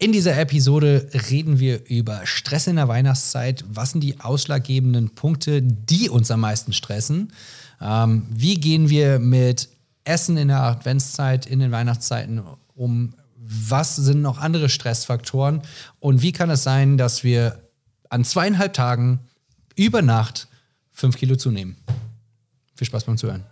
In dieser Episode reden wir über Stress in der Weihnachtszeit. Was sind die ausschlaggebenden Punkte, die uns am meisten stressen? Ähm, wie gehen wir mit Essen in der Adventszeit, in den Weihnachtszeiten um? Was sind noch andere Stressfaktoren? Und wie kann es sein, dass wir an zweieinhalb Tagen über Nacht fünf Kilo zunehmen? Viel Spaß beim Zuhören.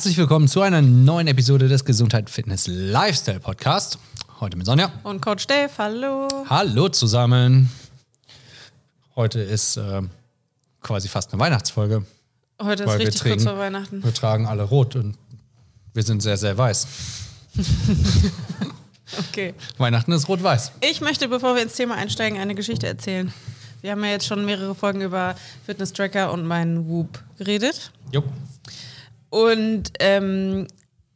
Herzlich willkommen zu einer neuen Episode des Gesundheit Fitness Lifestyle Podcast. Heute mit Sonja. Und Coach Dave, hallo. Hallo zusammen. Heute ist äh, quasi fast eine Weihnachtsfolge. Heute ist richtig tragen- kurz vor Weihnachten. Wir tragen alle rot und wir sind sehr, sehr weiß. Okay. Weihnachten ist rot-weiß. Ich möchte, bevor wir ins Thema einsteigen, eine Geschichte erzählen. Wir haben ja jetzt schon mehrere Folgen über Fitness Tracker und meinen Whoop geredet. Jupp. Und ähm,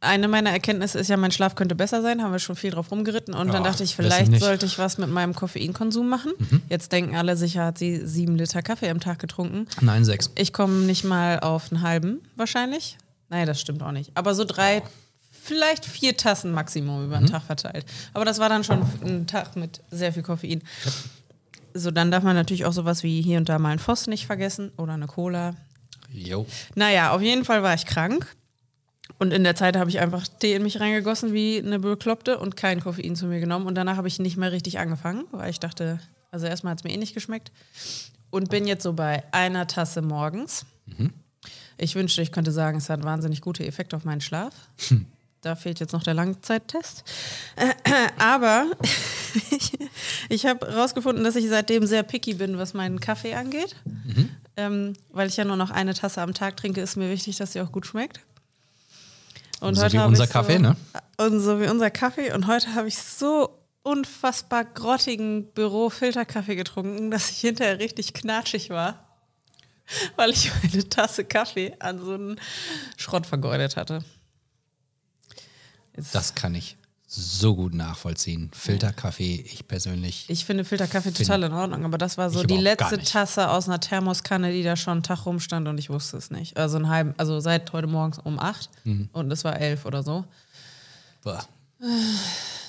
eine meiner Erkenntnisse ist ja, mein Schlaf könnte besser sein. Haben wir schon viel drauf rumgeritten. Und dann Ja, dachte ich, vielleicht sollte ich was mit meinem Koffeinkonsum machen. Jetzt denken alle, sicher hat sie sieben Liter Kaffee am Tag getrunken. Nein, sechs. Ich komme nicht mal auf einen halben wahrscheinlich. Nein, das stimmt auch nicht. Aber so drei, vielleicht vier Tassen Maximum über den Tag verteilt. Aber das war dann schon ein Tag mit sehr viel Koffein. So, dann darf man natürlich auch sowas wie hier und da mal einen Voss nicht vergessen oder eine Cola. Jo. Naja, auf jeden Fall war ich krank. Und in der Zeit habe ich einfach Tee in mich reingegossen wie eine Bekloppte und kein Koffein zu mir genommen. Und danach habe ich nicht mehr richtig angefangen, weil ich dachte, also erstmal hat es mir eh nicht geschmeckt. Und bin jetzt so bei einer Tasse morgens. Ich wünschte, ich könnte sagen, es hat wahnsinnig gute Effekte auf meinen Schlaf. Da fehlt jetzt noch der Langzeittest. Aber ich, ich habe herausgefunden, dass ich seitdem sehr picky bin, was meinen Kaffee angeht. Ähm, weil ich ja nur noch eine Tasse am Tag trinke, ist mir wichtig, dass sie auch gut schmeckt. Und So heute wie unser Kaffee, so, ne? Und so wie unser Kaffee. Und heute habe ich so unfassbar grottigen Büro-Filterkaffee getrunken, dass ich hinterher richtig knatschig war, weil ich meine Tasse Kaffee an so einen Schrott vergeudet hatte. Jetzt- Das kann ich so gut nachvollziehen. Filterkaffee, ich persönlich. Ich finde Filterkaffee total in Ordnung, aber das war so die letzte. Tasse aus einer Thermoskanne, die da schon einen Tag rumstand und ich wusste es nicht. Also einen halben, also seit heute morgens um acht Mhm. und es war elf oder so. Boah.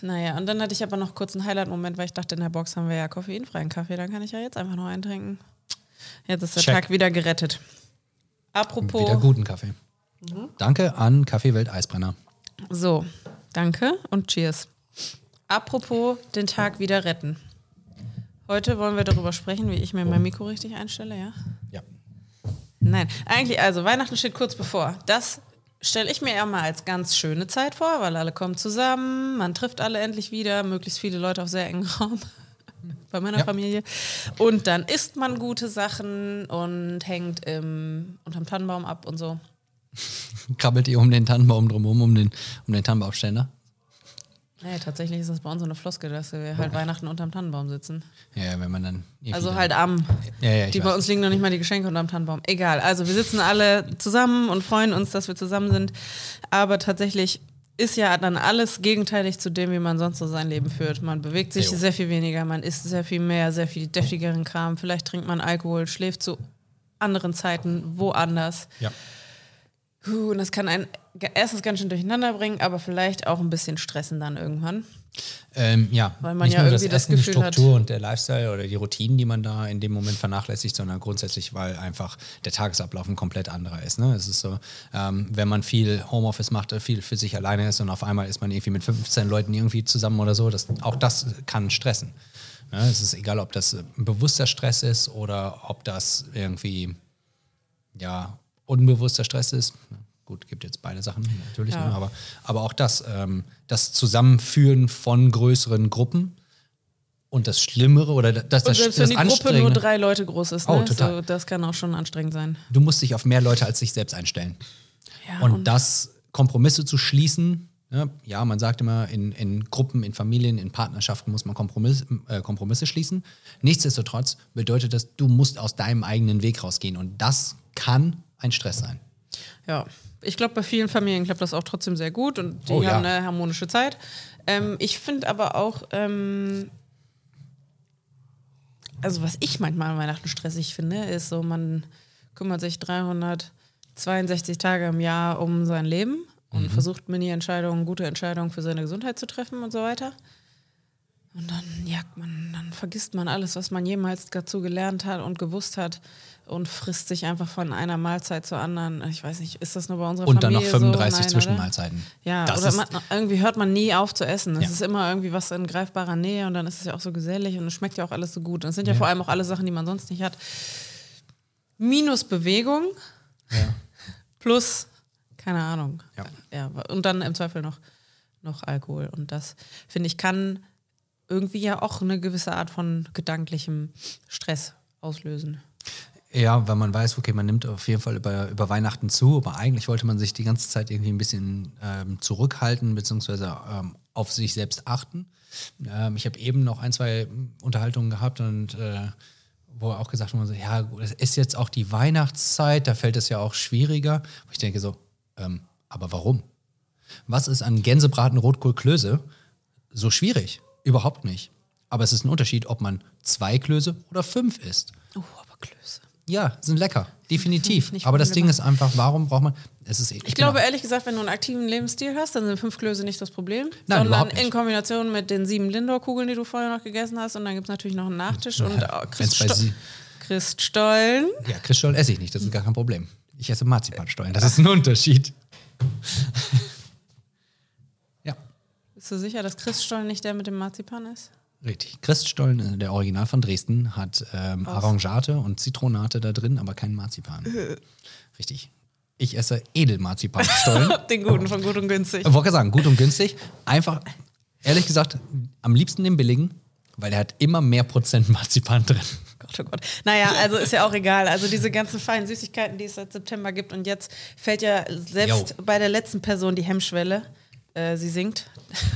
Naja, und dann hatte ich aber noch kurz einen Highlight-Moment, weil ich dachte, in der Box haben wir ja koffeinfreien Kaffee, dann kann ich ja jetzt einfach noch einen trinken. Jetzt ist der Check. Tag wieder gerettet. Apropos, Wieder guten Kaffee. Mhm. Danke an Kaffeewelt Eisbrenner. so, danke und cheers. Apropos den Tag wieder retten. Heute wollen wir darüber sprechen, wie ich mir mein Mikro richtig einstelle, ja? Ja. Nein, eigentlich, also Weihnachten steht kurz bevor. Das stelle ich mir eher mal als ganz schöne Zeit vor, weil alle kommen zusammen, man trifft alle endlich wieder, möglichst viele Leute auf sehr engen Raum. Bei meiner Ja. Familie. Und dann isst man gute Sachen und hängt im, unterm Tannenbaum ab und so. Krabbelt ihr um den Tannenbaum drumherum, um den, um den Tannenbaumständer? Nee, tatsächlich ist das bei uns so eine Floskel, dass wir halt Weihnachten unterm Tannenbaum sitzen. Ja, wenn man dann. Also halt am. Ja, ja, die weiß. bei uns liegen noch nicht mal die Geschenke unterm Tannenbaum. Egal. Also wir sitzen alle zusammen und freuen uns, dass wir zusammen sind. Aber tatsächlich ist ja dann alles gegenteilig zu dem, wie man sonst so sein Leben führt. Man bewegt sich Jo. sehr viel weniger, man isst sehr viel mehr, sehr viel deftigeren Kram. Vielleicht trinkt man Alkohol, schläft zu anderen Zeiten woanders. Ja. Und das kann einen erstens ganz schön durcheinander bringen, aber vielleicht auch ein bisschen stressen dann irgendwann. Ähm, ja, Weil man nicht ja nur irgendwie das Essen, die Gefühl hat- Struktur und der Lifestyle oder die Routinen, die man da in dem Moment vernachlässigt, sondern grundsätzlich, weil einfach der Tagesablauf ein komplett anderer ist. Ne? Es ist so, ähm, wenn man viel Homeoffice macht, äh, viel für sich alleine ist und auf einmal ist man irgendwie mit 15 Leuten irgendwie zusammen oder so, das, auch das kann stressen. Ne? Es ist egal, ob das ein bewusster Stress ist oder ob das irgendwie ja, unbewusster Stress ist. Gut, gibt jetzt beide Sachen natürlich, Ja. ne? aber, aber auch das, ähm, das Zusammenführen von größeren Gruppen und das Schlimmere oder das, das, Und das, selbst wenn die Gruppe nur drei Leute groß ist, Oh, ne? total. so, das kann auch schon anstrengend sein. du musst dich auf mehr Leute als dich selbst einstellen. Ja, und das Kompromisse zu schließen, ne? ja, man sagt immer, in, in Gruppen, in Familien, in Partnerschaften muss man Kompromiss, äh, Kompromisse schließen. Nichtsdestotrotz bedeutet das, du musst aus deinem eigenen Weg rausgehen und das kann ein Stress sein. Ja, ich glaube, bei vielen Familien klappt das auch trotzdem sehr gut und die Oh, ja. haben eine harmonische Zeit. Ähm, ich finde aber auch, ähm, also was ich manchmal an Weihnachten stressig finde, ist so, man kümmert sich 362 Tage im Jahr um sein Leben und Mhm. versucht Mini-Entscheidungen, gute Entscheidungen für seine Gesundheit zu treffen und so weiter. Und dann jagt man, dann vergisst man alles, was man jemals dazu gelernt hat und gewusst hat und frisst sich einfach von einer Mahlzeit zur anderen. Ich weiß nicht, ist das nur bei unserer Und dann noch Familie 35 so? Nein, Zwischenmahlzeiten. Ja, das oder man, irgendwie hört man nie auf zu essen. Es Ja. ist immer irgendwie was in greifbarer Nähe und dann ist es ja auch so gesellig und es schmeckt ja auch alles so gut. Und es sind ja, vor allem auch alle Sachen, die man sonst nicht hat. Minus Bewegung ja. plus, keine Ahnung. Ja. ja. Und dann im Zweifel noch, noch Alkohol. Und das, finde ich, kann irgendwie ja auch eine gewisse Art von gedanklichem Stress auslösen. Ja, weil man weiß, okay, man nimmt auf jeden Fall über, über Weihnachten zu, aber eigentlich wollte man sich die ganze Zeit irgendwie ein bisschen ähm, zurückhalten, beziehungsweise ähm, auf sich selbst achten. Ähm, ich habe eben noch ein, zwei Unterhaltungen gehabt und äh, wo auch gesagt wurde, ja, es ist jetzt auch die Weihnachtszeit, da fällt es ja auch schwieriger. Wo ich denke so, ähm, aber warum? Was ist an Gänsebraten Rotkohl Klöße so schwierig? Überhaupt nicht. Aber es ist ein Unterschied, ob man zwei Klöße oder fünf isst. Oh, aber Klöße. Ja, sind lecker, definitiv. Nicht Aber das Ding ist einfach, warum braucht man. Es ist, Ich glaube ehrlich gesagt, wenn du einen aktiven Lebensstil hast, dann sind fünf Klöße nicht das Problem. Nein, sondern in Kombination mit den sieben Lindor-Kugeln, die du vorher noch gegessen hast. Und dann gibt es natürlich noch einen Nachtisch und äh, Wenn's bei Christsto Sie- Christstollen. Ja, Christstollen esse ich nicht, das ist gar kein Problem. Ich esse Marzipanstollen, das ist ein Unterschied. Bist du sicher, dass Christstollen nicht der mit dem Marzipan ist? richtig. Christstollen, äh, der Original von Dresden, hat ähm, Arrangeate und Zitronate da drin, aber keinen Marzipan. richtig. Ich esse Edelmarzipanstollen. Den guten von gut und günstig. Ich wollte sagen, gut und günstig. Einfach, ehrlich gesagt, am liebsten den billigen, weil der hat immer mehr Prozent Marzipan drin. Gott, oh Gott. Naja, also ist ja auch egal. Also diese ganzen feinen Süßigkeiten, die es seit September gibt. Und jetzt fällt ja selbst Jo. bei der letzten Person die Hemmschwelle. Äh, sie singt.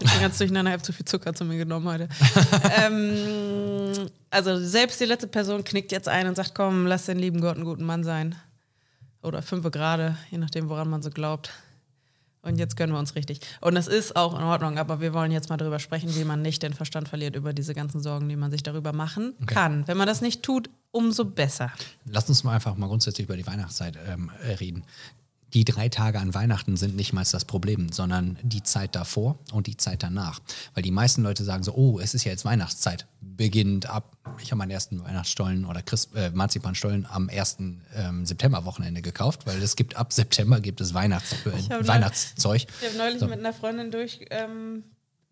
Ich bin ganz durcheinander, ich habe zu viel Zucker zu mir genommen heute. ähm, also selbst die letzte Person knickt jetzt ein und sagt, komm, lass den lieben Gott einen guten Mann sein. Oder fünfe gerade, je nachdem, woran man so glaubt. Und jetzt gönnen wir uns richtig. Und das ist auch in Ordnung, aber wir wollen jetzt mal darüber sprechen, wie man nicht den Verstand verliert über diese ganzen Sorgen, die man sich darüber machen kann. Wenn man das nicht tut, umso besser. Lass uns mal einfach mal grundsätzlich über die Weihnachtszeit ähm, äh, reden. Die drei Tage an Weihnachten sind nicht mal das Problem, sondern die Zeit davor und die Zeit danach. Weil die meisten Leute sagen so, oh, es ist ja jetzt Weihnachtszeit. Beginnt ab, ich habe meinen ersten Weihnachtsstollen oder Christ, äh, Marzipanstollen am 1. Ähm, Septemberwochenende gekauft, weil es gibt ab September gibt es Weihnachts, äh, Weihnachtszeug. Ich habe neulich So. mit einer Freundin durch, ähm,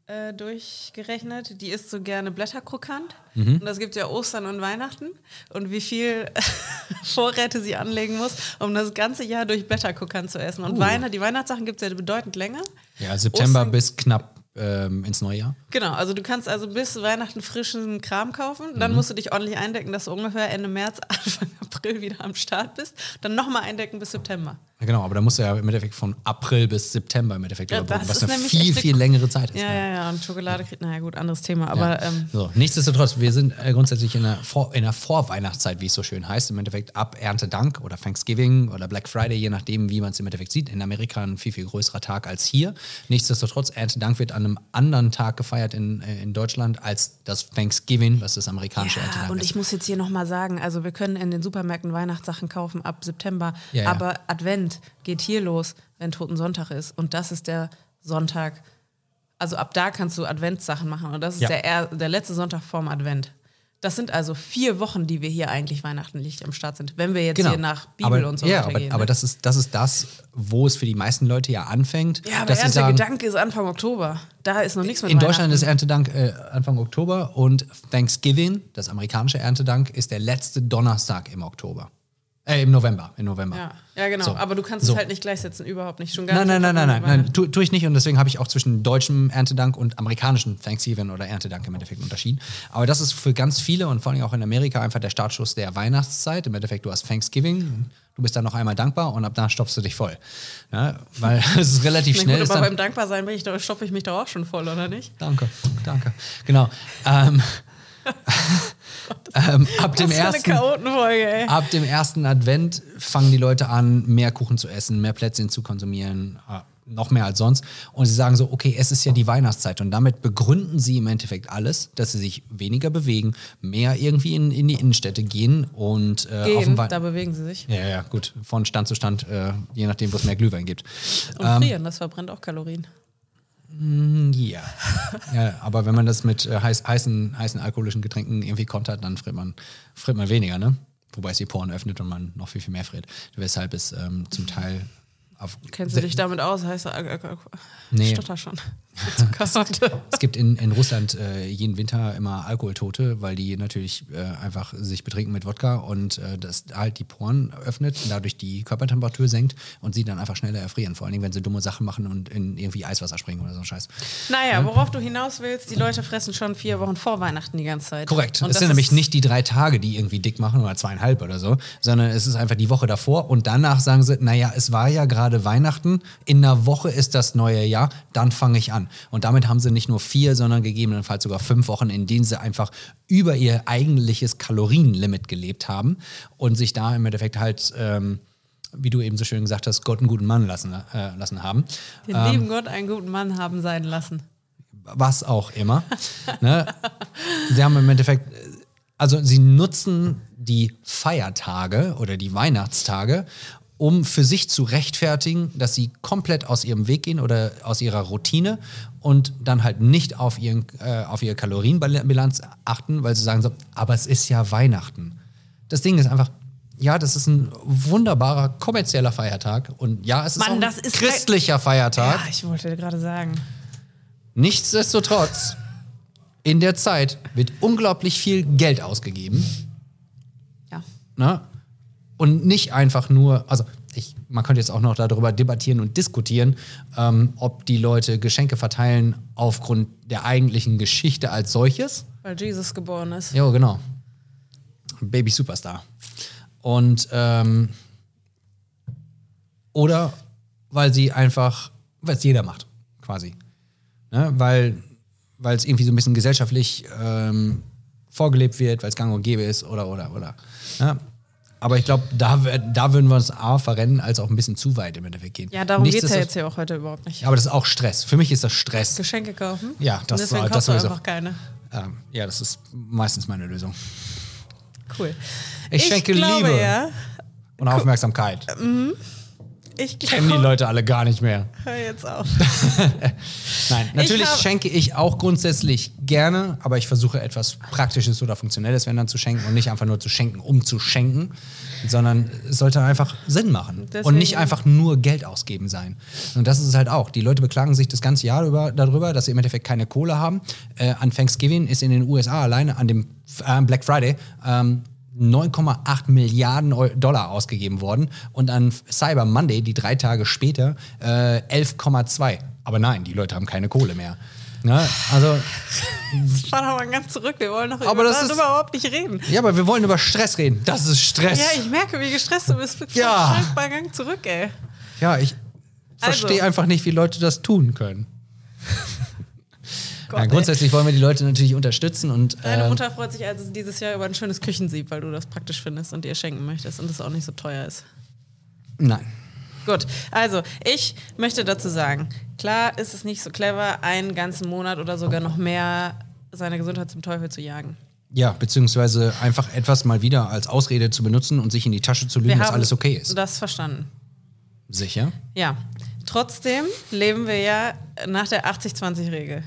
äh, durchgerechnet, die isst so gerne Blätterkrokant. Mhm. Und das gibt ja Ostern und Weihnachten. Und wie viel Vorräte sie anlegen muss, um das ganze Jahr durch Blätterkrokant zu essen. Und Uh. Weihn die Weihnachtssachen gibt es ja bedeutend länger. Ja, September Ostern- bis knapp ähm, ins neue Jahr. Genau, also du kannst also bis Weihnachten frischen Kram kaufen. Dann Mhm. musst du dich ordentlich eindecken, dass du ungefähr Ende März, Anfang April wieder am Start bist. Dann nochmal eindecken bis September. Ja, genau, aber da musst du ja im Endeffekt von April bis September im Endeffekt Ja, überbrücken, das was ist eine nämlich viel, viel längere Zeit ist. Ja, ja, ja. Und Schokolade kriegt, naja gut, anderes Thema. Aber ähm, So, nichtsdestotrotz, wir sind äh, grundsätzlich in der, Vor in der Vorweihnachtszeit, wie es so schön heißt, im Endeffekt ab Erntedank oder Thanksgiving oder Black Friday, je nachdem, wie man es im Endeffekt sieht. In Amerika ein viel, viel größerer Tag als hier. Nichtsdestotrotz, Erntedank wird an einem anderen Tag gefeiert in, äh, in Deutschland als das Thanksgiving, was das amerikanische Ja, Erntedank und ist. ich muss jetzt hier nochmal sagen, also wir können in den Supermärkten Weihnachtssachen kaufen ab September, aber Advent geht hier los, wenn Toten Sonntag ist. Und das ist der Sonntag, also ab da kannst du Adventssachen machen. Und das ist Ja. der, er- der letzte Sonntag vorm Advent. Das sind also vier Wochen, die wir hier eigentlich Weihnachten nicht am Start sind, wenn wir jetzt hier nach Bibel Genau. aber, und so ja, weiter aber, gehen. aber ne? das, ist, das ist das, wo es für die meisten Leute ja anfängt. ja, aber dass sie ernster sagen, Gedanke ist Anfang Oktober. Da ist noch nichts mit In Deutschland ist. Erntedank äh, Anfang Oktober und Thanksgiving, das amerikanische Erntedank, ist der letzte Donnerstag im Oktober. Äh, im November. Im November. Ja, ja genau. So. Aber du kannst So. es halt nicht gleichsetzen, überhaupt nicht. Schon gar Nein, nein, nein, nein, nein, nein, Weihnachten. tu, tue ich nicht und deswegen habe ich auch zwischen deutschem Erntedank und amerikanischem Thanksgiving oder Erntedank im Endeffekt unterschieden. Aber das ist für ganz viele und vor allem auch in Amerika einfach der Startschuss der Weihnachtszeit. Im Endeffekt, du hast Thanksgiving, du bist dann noch einmal dankbar und ab da stopfst du dich voll. Ja, weil es ist relativ schnell. gut, ist aber beim Dankbarsein bin ich, stopfe ich mich doch auch schon voll, oder nicht? Danke, danke. Genau. Ähm, ähm, ab, dem ersten, Chaotenfolge, ey. ab dem ersten Advent fangen die Leute an, mehr Kuchen zu essen, mehr Plätzchen zu konsumieren. Ah, noch mehr als sonst. Und sie sagen so, okay, es ist ja die Weihnachtszeit. Und damit begründen sie im Endeffekt alles, dass sie sich weniger bewegen, mehr irgendwie in, in die Innenstädte gehen und äh, Gehen, da bewegen sie sich. Ja, ja, gut. Von Stand zu Stand, äh, je nachdem, wo es mehr Glühwein gibt. Und Ähm, frieren, das verbrennt auch Kalorien. Ja. ja. Aber wenn man das mit äh, heiß, heißen, heißen alkoholischen Getränken irgendwie kontert, dann friert man, friert man weniger, ne? Wobei es die Poren öffnet und man noch viel, viel mehr friert. Weshalb es ähm, zum Teil auf. Kennst du dich damit aus? Heißt er, Nee. Stotter schon. Es gibt in, in Russland äh, jeden Winter immer Alkoholtote, weil die natürlich äh, einfach sich betrinken mit Wodka und äh, das halt die Poren öffnet, dadurch die Körpertemperatur senkt und sie dann einfach schneller erfrieren. Vor allen Dingen, wenn sie dumme Sachen machen und in irgendwie Eiswasser springen oder so ein Scheiß. Naja, worauf du hinaus willst, die Leute fressen schon vier Wochen vor Weihnachten die ganze Zeit. Korrekt. Und es das sind nämlich nicht die drei Tage, die irgendwie dick machen oder zweieinhalb oder so, sondern es ist einfach die Woche davor und danach sagen sie, naja, es war ja gerade Weihnachten, in einer Woche ist das neue Jahr, dann fange ich an. Und damit haben sie nicht nur vier, sondern gegebenenfalls sogar fünf Wochen, in denen sie einfach über ihr eigentliches Kalorienlimit gelebt haben und sich da im Endeffekt halt, ähm, wie du eben so schön gesagt hast, Gott einen guten Mann lassen, äh, lassen haben. Den lieben Gott einen guten Mann haben sein lassen. was auch immer. ne? Sie haben im Endeffekt, also sie nutzen die Feiertage oder die Weihnachtstage, um für sich zu rechtfertigen, dass sie komplett aus ihrem Weg gehen oder aus ihrer Routine und dann halt nicht auf, ihren, äh, auf ihre Kalorienbilanz achten, weil sie sagen so, aber es ist ja Weihnachten. Das Ding ist einfach, ja, das ist ein wunderbarer kommerzieller Feiertag und ja, es ist Mann, ein ist christlicher Feiertag. Ja, ich wollte gerade sagen. Nichtsdestotrotz, in der Zeit wird unglaublich viel Geld ausgegeben. Ja. Ne? Und nicht einfach nur, also ich, man könnte jetzt auch noch darüber debattieren und diskutieren, ähm, ob die Leute Geschenke verteilen aufgrund der eigentlichen Geschichte als solches. Weil Jesus geboren ist. Ja, genau. Baby Superstar. Und ähm, oder weil sie einfach, weil es jeder macht, quasi. Ne? Weil weil es irgendwie so ein bisschen gesellschaftlich ähm, vorgelebt wird, weil es gang und gäbe ist oder oder oder. Ne? Aber ich glaube, da, da würden wir uns A verrennen, als auch ein bisschen zu weit im Endeffekt gehen. Ja, darum geht es ja jetzt hier auch heute überhaupt nicht. Aber das ist auch Stress. Für mich ist das Stress. Geschenke kaufen? Ja, das Und deswegen war- das sowieso. einfach keine. Ähm, ja, das ist meistens meine Lösung. Cool. Ich schenke glaube, Liebe. Ja, Und Aufmerksamkeit. Ich Kennen die Leute alle gar nicht mehr. hör jetzt auf. Nein, natürlich hab- schenke ich auch grundsätzlich gerne, aber ich versuche etwas Praktisches oder Funktionelles, wenn dann zu schenken und nicht einfach nur zu schenken, um zu schenken, sondern es sollte einfach Sinn machen und Deswegen- nicht einfach nur Geld ausgeben sein. Und das ist es halt auch. Die Leute beklagen sich das ganze Jahr über, darüber, dass sie im Endeffekt keine Kohle haben. Äh, an Thanksgiving ist in den USA alleine an dem äh, Black Friday ähm, 9,8 Milliarden Dollar ausgegeben worden und an Cyber Monday, die drei Tage später, äh, 11,2. Aber nein, die Leute haben keine Kohle mehr. Ne? Also, Fahr doch mal ganz zurück. Wir wollen doch Aber über, das ist- überhaupt nicht reden. ja, aber wir wollen über Stress reden. Das ist Stress. Ja, ich merke, wie gestresst du bist. Ja. Schalt Gang zurück, ey. Ja, ich Also. verstehe einfach nicht, wie Leute das tun können. Gott, ey. grundsätzlich wollen wir die Leute natürlich unterstützen und Deine ähm, Mutter freut sich also dieses Jahr über ein schönes Küchensieb, weil du das praktisch findest und ihr schenken möchtest und es auch nicht so teuer ist. nein. Gut, also ich möchte dazu sagen, klar ist es nicht so clever, einen ganzen Monat oder sogar noch mehr seine Gesundheit zum Teufel zu jagen. Ja, beziehungsweise einfach etwas mal wieder als Ausrede zu benutzen und sich in die Tasche zu lügen, dass alles okay ist. das verstanden. Sicher? Ja, trotzdem leben wir ja nach der 80-20-Regel.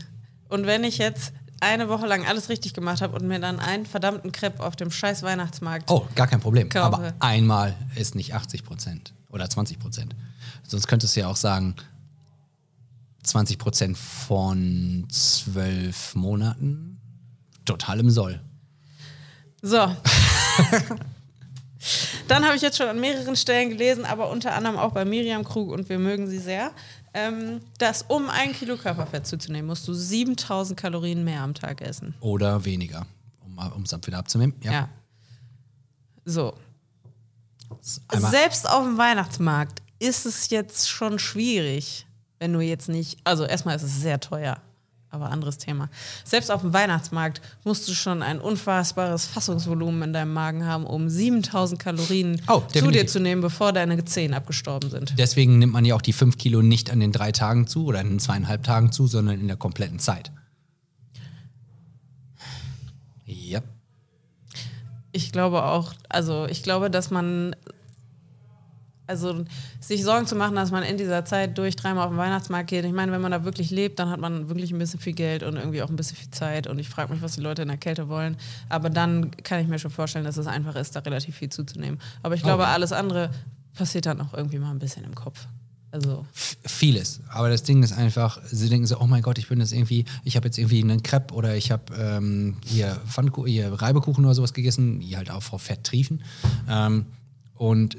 Und wenn ich jetzt eine Woche lang alles richtig gemacht habe und mir dann einen verdammten Crepe auf dem scheiß Weihnachtsmarkt Oh, gar kein Problem. Kaufe. Aber einmal ist nicht 80 Prozent oder 20 Prozent. Sonst könntest du ja auch sagen, 20 Prozent von zwölf Monaten. Total im Soll. So. Dann habe ich jetzt schon an mehreren Stellen gelesen, aber unter anderem auch bei Miriam Krug und wir mögen sie sehr, ähm, dass um ein Kilo Körperfett zuzunehmen, musst du 7000 Kalorien mehr am Tag essen. Oder weniger, um es wieder abzunehmen. Ja. Ja. So. Einmal, Selbst auf dem Weihnachtsmarkt ist es jetzt schon schwierig, wenn du jetzt nicht. Also, erstmal ist es sehr teuer. Aber anderes Thema. Selbst auf dem Weihnachtsmarkt musst du schon ein unfassbares Fassungsvolumen in deinem Magen haben, um 7000 Kalorien Oh, zu dir zu nehmen, bevor deine Zehen abgestorben sind. Deswegen nimmt man ja auch die 5 Kilo nicht an den drei Tagen zu oder in den zweieinhalb Tagen zu, sondern in der kompletten Zeit. Ja. Ich glaube auch, also ich glaube, dass man, also sich Sorgen zu machen, dass man in dieser Zeit durch dreimal auf den Weihnachtsmarkt geht. Ich meine, wenn man da wirklich lebt, dann hat man wirklich ein bisschen viel Geld und irgendwie auch ein bisschen viel Zeit. Und ich frage mich, was die Leute in der Kälte wollen. Aber dann kann ich mir schon vorstellen, dass es einfach ist, da relativ viel zuzunehmen. Aber ich glaube, ja. alles andere passiert dann auch irgendwie mal ein bisschen im Kopf. Also, Vieles. Aber das Ding ist einfach, sie denken so, oh mein Gott, ich bin jetzt irgendwie, ich habe jetzt irgendwie einen Crepe oder ich habe ähm, hier, hier Reibekuchen oder sowas gegessen, die halt auch vor Fett triefen. Ähm, und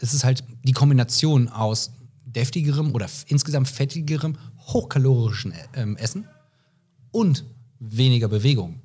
es ist halt die Kombination aus deftigerem oder insgesamt fettigerem, hochkalorischen ähm, Essen und weniger Bewegung.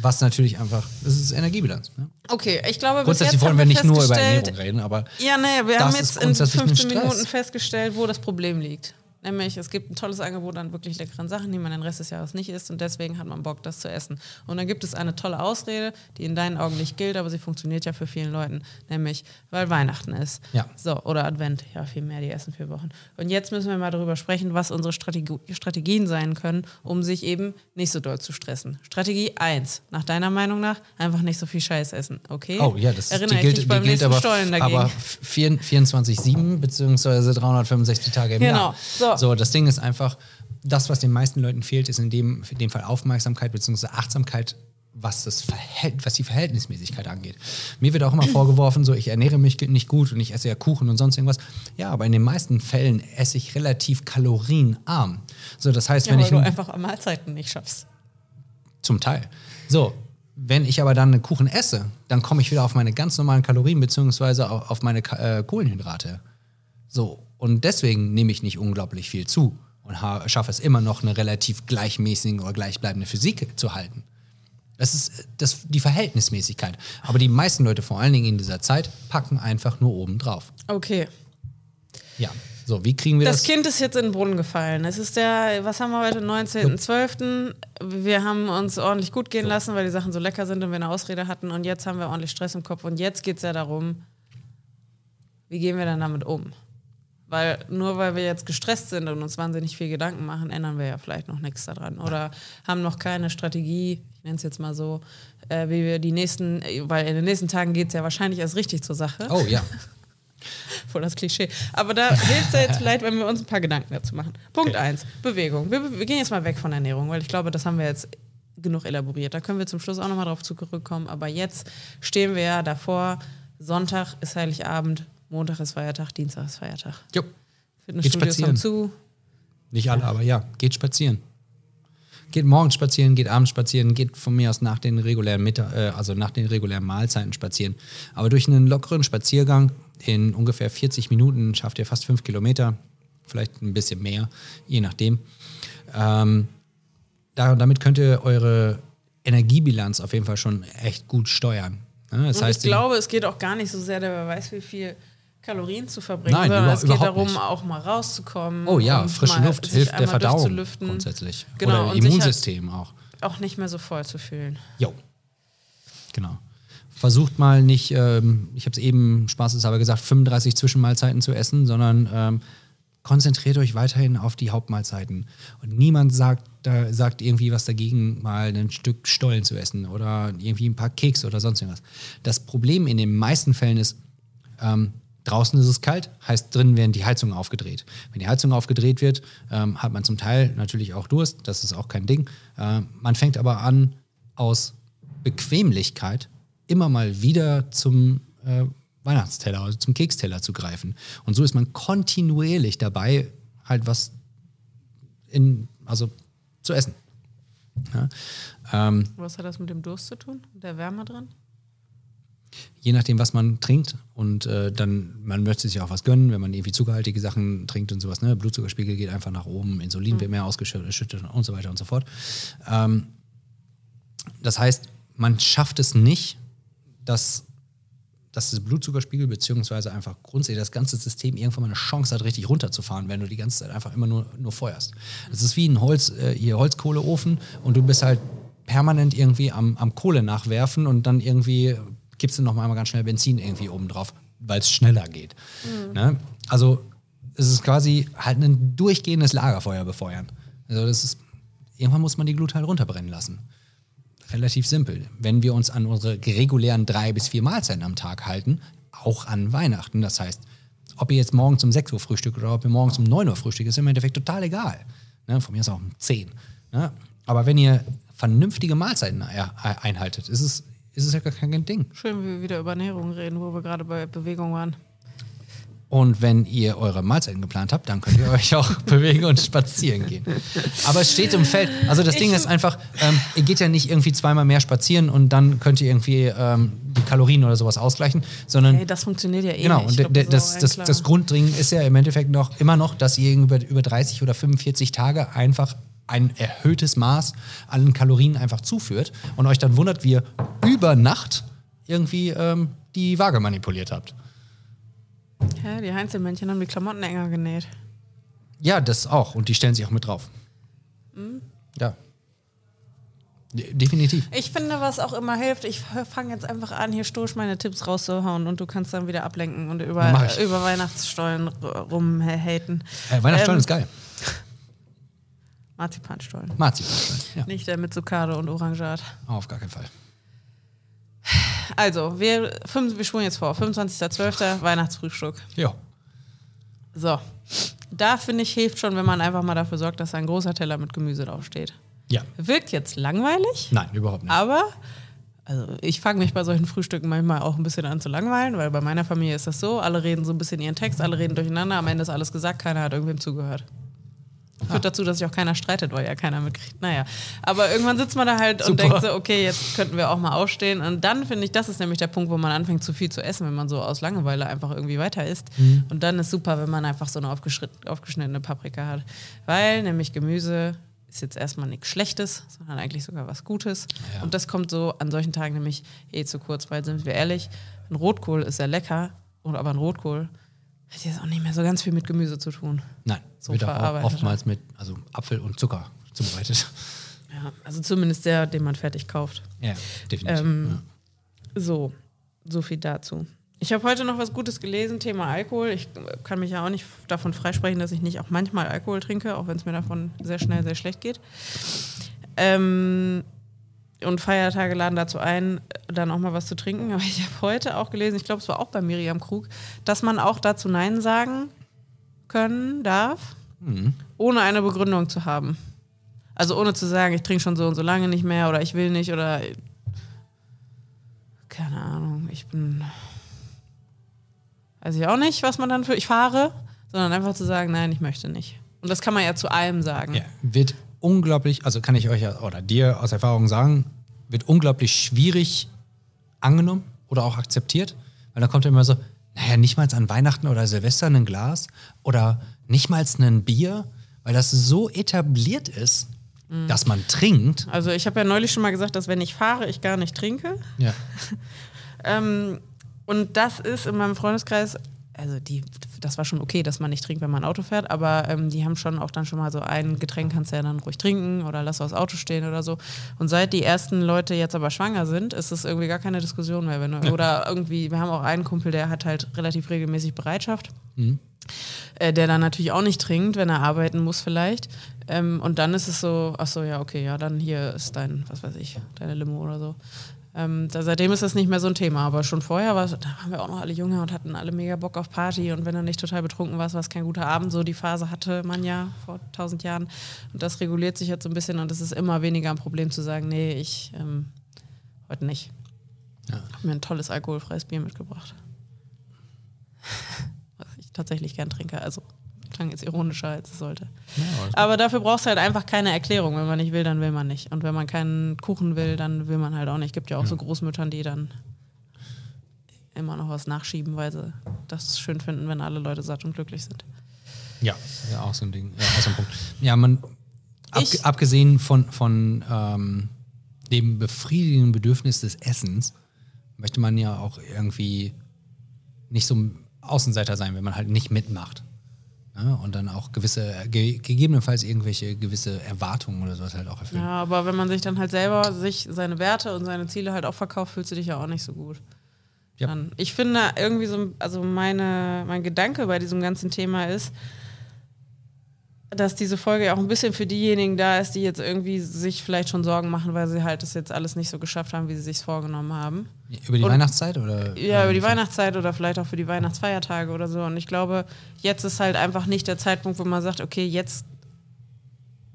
Was natürlich einfach, das ist Energiebilanz. Ne? okay, ich glaube, Grundsätzlich jetzt wollen wir nicht nur über Ernährung reden, aber Ja, nee, wir haben jetzt in grundsätzlich ein 15 Stress. Minuten festgestellt, wo das Problem liegt. Nämlich, es gibt ein tolles Angebot an wirklich leckeren Sachen, die man den Rest des Jahres nicht isst und deswegen hat man Bock, das zu essen. Und dann gibt es eine tolle Ausrede, die in deinen Augen nicht gilt, aber sie funktioniert ja für vielen Leuten, nämlich, weil Weihnachten ist. Ja. So, oder Advent, ja, viel mehr, die essen vier Wochen. Und jetzt müssen wir mal darüber sprechen, was unsere Strategi Strategien sein können, um sich eben nicht so doll zu stressen. Strategie 1, nach deiner Meinung nach, einfach nicht so viel Scheiß essen, okay? Oh ja, das Erinnere die gilt, dich die beim gilt aber, aber 24-7 beziehungsweise 365 Tage im Genau, Jahr. so. So, das Ding ist einfach, das, was den meisten Leuten fehlt, ist in dem, in dem Fall Aufmerksamkeit beziehungsweise Achtsamkeit, was, das Verhält, was die Verhältnismäßigkeit angeht. Mir wird auch immer vorgeworfen, so ich ernähre mich nicht gut und ich esse ja Kuchen und sonst irgendwas. Ja, aber in den meisten Fällen esse ich relativ kalorienarm. So, das heißt, Ja, wenn weil ich du ein- einfach Mahlzeiten nicht schaffst. zum Teil. So, wenn ich aber dann einen Kuchen esse, dann komme ich wieder auf meine ganz normalen Kalorien beziehungsweise au- auf meine äh, Kohlenhydrate. So, und deswegen nehme ich nicht unglaublich viel zu und ha- schaffe es immer noch, eine relativ gleichmäßige oder gleichbleibende Physik zu halten. Das ist das, die Verhältnismäßigkeit. Aber die meisten Leute, vor allen Dingen in dieser Zeit, packen einfach nur oben drauf. Okay. Ja, so, wie kriegen wir Das das? Kind ist jetzt in den Brunnen gefallen. Es ist der, was haben wir heute, 19.12. Wir haben uns ordentlich gut gehen lassen, weil die Sachen so lecker sind und wir eine Ausrede hatten. Und jetzt haben wir ordentlich Stress im Kopf. Und jetzt geht es ja darum, wie gehen wir dann damit um? Weil nur weil wir jetzt gestresst sind und uns wahnsinnig viel Gedanken machen, ändern wir ja vielleicht noch nichts daran. Oder haben noch keine Strategie, ich nenne es jetzt mal so, äh, wie wir die nächsten, weil in den nächsten Tagen geht es ja wahrscheinlich erst richtig zur Sache. Oh ja. Voll das Klischee. Aber da hilft es ja jetzt vielleicht, wenn wir uns ein paar Gedanken dazu machen. Punkt Okay. eins: Bewegung. Wir, wir gehen jetzt mal weg von Ernährung, weil ich glaube, das haben wir jetzt genug elaboriert. Da können wir zum Schluss auch nochmal drauf zurückkommen. Aber jetzt stehen wir ja davor. Sonntag ist Heiligabend, Montag ist Feiertag, Dienstag ist Feiertag. Jo. Fitnessstudios spazieren. haben zu. Nicht alle, aber ja, geht spazieren. Geht morgens spazieren, geht abends spazieren, geht von mir aus nach den regulären Mittag, äh, also nach den regulären Mahlzeiten spazieren. Aber durch einen lockeren Spaziergang in ungefähr 40 Minuten schafft ihr fast fünf Kilometer, vielleicht ein bisschen mehr, je nachdem. Ähm, da, damit könnt ihr eure Energiebilanz auf jeden Fall schon echt gut steuern. Ja, das Und heißt, ich glaube, es geht auch gar nicht so sehr, der weiß, wie viel Kalorien zu verbringen, Nein, sondern über- es geht darum, nicht. auch mal rauszukommen. oh ja, und frische Luft hilft der Verdauung grundsätzlich. Genau, Oder halt- Immunsystem auch. Auch nicht mehr so voll zu fühlen. Jo. Genau. Versucht mal nicht, ähm, ich habe es eben spaßeshalber gesagt, 35 Zwischenmahlzeiten zu essen, sondern ähm, konzentriert euch weiterhin auf die Hauptmahlzeiten. Und niemand sagt, da, sagt irgendwie was dagegen, mal ein Stück Stollen zu essen oder irgendwie ein paar Keks oder sonst irgendwas. Das Problem in den meisten Fällen ist, ähm, draußen ist es kalt, heißt drinnen werden die Heizungen aufgedreht. Wenn die Heizung aufgedreht wird, ähm, hat man zum Teil natürlich auch Durst, das ist auch kein Ding. Äh, man fängt aber an, aus Bequemlichkeit immer mal wieder zum äh, Weihnachtsteller oder zum Keksteller zu greifen. Und so ist man kontinuierlich dabei, halt was in, also zu essen. Ja? Ähm, Was hat das mit dem Durst zu tun? Der Wärme drin? Je nachdem, was man trinkt. Und äh, dann, man möchte sich auch was gönnen, wenn man irgendwie zuckerhaltige Sachen trinkt und sowas. Ne? Blutzuckerspiegel geht einfach nach oben, Insulin wird mehr ausgeschüttet und so weiter und so fort. Ähm, das heißt, man schafft es nicht, das dass das Blutzuckerspiegel beziehungsweise einfach grundsätzlich das ganze System irgendwann mal eine Chance hat, richtig runterzufahren, wenn du die ganze Zeit einfach immer nur, nur feuerst. Das ist wie ein Holz, äh, hier Holzkohleofen und du bist halt permanent irgendwie am, am Kohle nachwerfen und dann irgendwie gibst du noch mal ganz schnell Benzin irgendwie oben drauf, weil es schneller geht. Ne? Also es ist quasi halt ein durchgehendes Lagerfeuer befeuern. Also das ist, irgendwann muss man die Glut halt runterbrennen lassen. Relativ simpel. Wenn wir uns an unsere regulären drei bis vier Mahlzeiten am Tag halten, auch an Weihnachten, das heißt, ob ihr jetzt morgens um 6 Uhr frühstückt oder ob ihr morgens um 9 Uhr frühstückt, ist im Endeffekt total egal. Ne? Von mir ist auch um 10. Ne? Aber wenn ihr vernünftige Mahlzeiten ein- einhaltet, ist es, ist es ja gar kein Ding. Schön, wie wir wieder über Ernährung reden, wo wir gerade bei Bewegung waren. Und wenn ihr eure Mahlzeiten geplant habt, dann könnt ihr euch auch bewegen und spazieren gehen. Aber es steht im Feld. Also das Ding ist einfach, ähm, ihr geht ja nicht irgendwie zweimal mehr spazieren und dann könnt ihr irgendwie ähm, die Kalorien oder sowas ausgleichen, sondern Ey, das funktioniert ja eh Genau, nicht. und Ich glaub, das, das, klar. das Grunddringen ist ja im Endeffekt noch immer noch, dass ihr über, über 30 oder 45 Tage einfach ein erhöhtes Maß an Kalorien einfach zuführt und euch dann wundert, wie ihr über Nacht irgendwie ähm, die Waage manipuliert habt. Hä, die Heinzelmännchen haben die Klamotten enger genäht. Ja, das auch. Und die stellen sich auch mit drauf. Mhm. Ja. De definitiv. Ich finde, was auch immer hilft, ich fange jetzt einfach an, hier stoisch meine Tipps rauszuhauen und du kannst dann wieder ablenken und über, über Weihnachtsstollen rumhaten. Äh, Weihnachtsstollen Ähm, ist geil. Marzipanstollen. Marzipanstollen. Ja, Nicht der mit Zucchade und Orangat. auf gar keinen Fall. Also, wir, fünf, wir spulen jetzt vor. 25.12. Weihnachtsfrühstück. Ja. So. Da finde ich, hilft schon, wenn man einfach mal dafür sorgt, dass ein großer Teller mit Gemüse draufsteht. Ja. Wirkt jetzt langweilig, Nein, überhaupt nicht. aber also ich fange mich bei solchen Frühstücken manchmal auch ein bisschen an zu langweilen, weil bei meiner Familie ist das so, alle reden so ein bisschen ihren Text, alle reden durcheinander, am Ende ist alles gesagt, keiner hat irgendwem zugehört. Führt dazu, dass sich auch keiner streitet, weil ja keiner mitkriegt. Naja, aber irgendwann sitzt man da halt und denkt so, okay, jetzt könnten wir auch mal aufstehen. Und dann finde ich, das ist nämlich der Punkt, wo man anfängt, zu viel zu essen, wenn man so aus Langeweile einfach irgendwie weiter isst. Und dann ist super, wenn man einfach so eine aufgeschnittene Paprika hat. Weil nämlich Gemüse ist jetzt erstmal nichts Schlechtes, sondern eigentlich sogar was Gutes. Ja. Und das kommt so an solchen Tagen nämlich eh zu kurz, weil sind wir ehrlich, ein Rotkohl ist sehr lecker, aber ein Rotkohl hat jetzt auch nicht mehr so ganz viel mit Gemüse zu tun. Nein, So wird auch oftmals mit also Apfel und Zucker zubereitet. Ja, also zumindest der, den man fertig kauft. Ja, definitiv. Ähm, So, so viel dazu. Ich habe heute noch was Gutes gelesen, Thema Alkohol. Ich kann mich ja auch nicht davon freisprechen, dass ich nicht auch manchmal Alkohol trinke, auch wenn es mir davon sehr schnell sehr schlecht geht. Ähm, und Feiertage laden dazu ein, dann auch mal was zu trinken. Aber ich habe heute auch gelesen, ich glaube, es war auch bei Miriam Krug, dass man auch dazu Nein sagen können darf, ohne eine Begründung zu haben. Also ohne zu sagen, ich trinke schon so und so lange nicht mehr oder ich will nicht oder keine Ahnung, ich bin weiß ich auch nicht, was man dann für ich fahre, sondern einfach zu sagen, nein, ich möchte nicht. Und das kann man ja zu allem sagen. Ja, wird unglaublich, also kann ich euch oder dir aus Erfahrung sagen, wird unglaublich schwierig angenommen oder auch akzeptiert, weil da kommt immer so, naja, nicht mal an Weihnachten oder Silvester ein Glas oder nicht mal ein Bier, weil das so etabliert ist, dass man trinkt. Also ich habe ja neulich schon mal gesagt, dass wenn ich fahre, ich gar nicht trinke. Ja. Ähm, und das ist in meinem Freundeskreis, also die, das war schon okay, dass man nicht trinkt, wenn man Auto fährt, aber ähm, die haben schon auch dann schon mal so ein Getränk kannst du ja dann ruhig trinken oder lass das Auto stehen oder so. Und seit die ersten Leute jetzt aber schwanger sind, ist es irgendwie gar keine Diskussion mehr. Wenn du, Oder irgendwie, wir haben auch einen Kumpel, der hat halt relativ regelmäßig Bereitschaft. Äh, der dann natürlich auch nicht trinkt, wenn er arbeiten muss vielleicht. Ähm, und dann ist es so, ach so, ja, okay, ja, dann hier ist dein, was weiß ich, deine Limo oder so. Ähm, da, seitdem ist das nicht mehr so ein Thema, aber schon vorher war da waren wir auch noch alle Junge und hatten alle mega Bock auf Party und wenn du nicht total betrunken warst, war es kein guter Abend. So die Phase hatte man ja vor tausend Jahren und das reguliert sich jetzt so ein bisschen und es ist immer weniger ein Problem zu sagen, nee, ich ähm, heute nicht. Ja. Hab mir ein tolles alkoholfreies Bier mitgebracht. Was ich tatsächlich gern trinke, also klang jetzt ironischer, als es sollte. Ja. Aber dafür brauchst du halt einfach keine Erklärung. Wenn man nicht will, dann will man nicht. Und wenn man keinen Kuchen will, dann will man halt auch nicht. Gibt ja auch so Großmüttern, die dann immer noch was nachschieben, weil sie das schön finden, wenn alle Leute satt und glücklich sind. Ja, ja, auch so ein Ding. Ja, auch so ein Punkt. Ja, man, ab, abgesehen von, von ähm, dem befriedigenden Bedürfnis des Essens, möchte man ja auch irgendwie nicht so ein Außenseiter sein, wenn man halt nicht mitmacht. Ja, und dann auch gewisse, ge gegebenenfalls irgendwelche gewisse Erwartungen oder sowas halt auch erfüllen. Ja, aber wenn man sich dann halt selber sich seine Werte und seine Ziele halt auch verkauft, fühlst du dich ja auch nicht so gut. Ja. Dann, ich finde irgendwie so, also meine, mein Gedanke bei diesem ganzen Thema ist, dass diese Folge ja auch ein bisschen für diejenigen da ist, die jetzt irgendwie sich vielleicht schon Sorgen machen, weil sie halt das jetzt alles nicht so geschafft haben, wie sie sich vorgenommen haben. Über die Und- Weihnachtszeit oder? Ja, über die Weihnachtszeit oder vielleicht auch für die Weihnachtsfeiertage oder so. Und ich glaube, jetzt ist halt einfach nicht der Zeitpunkt, wo man sagt, okay, jetzt,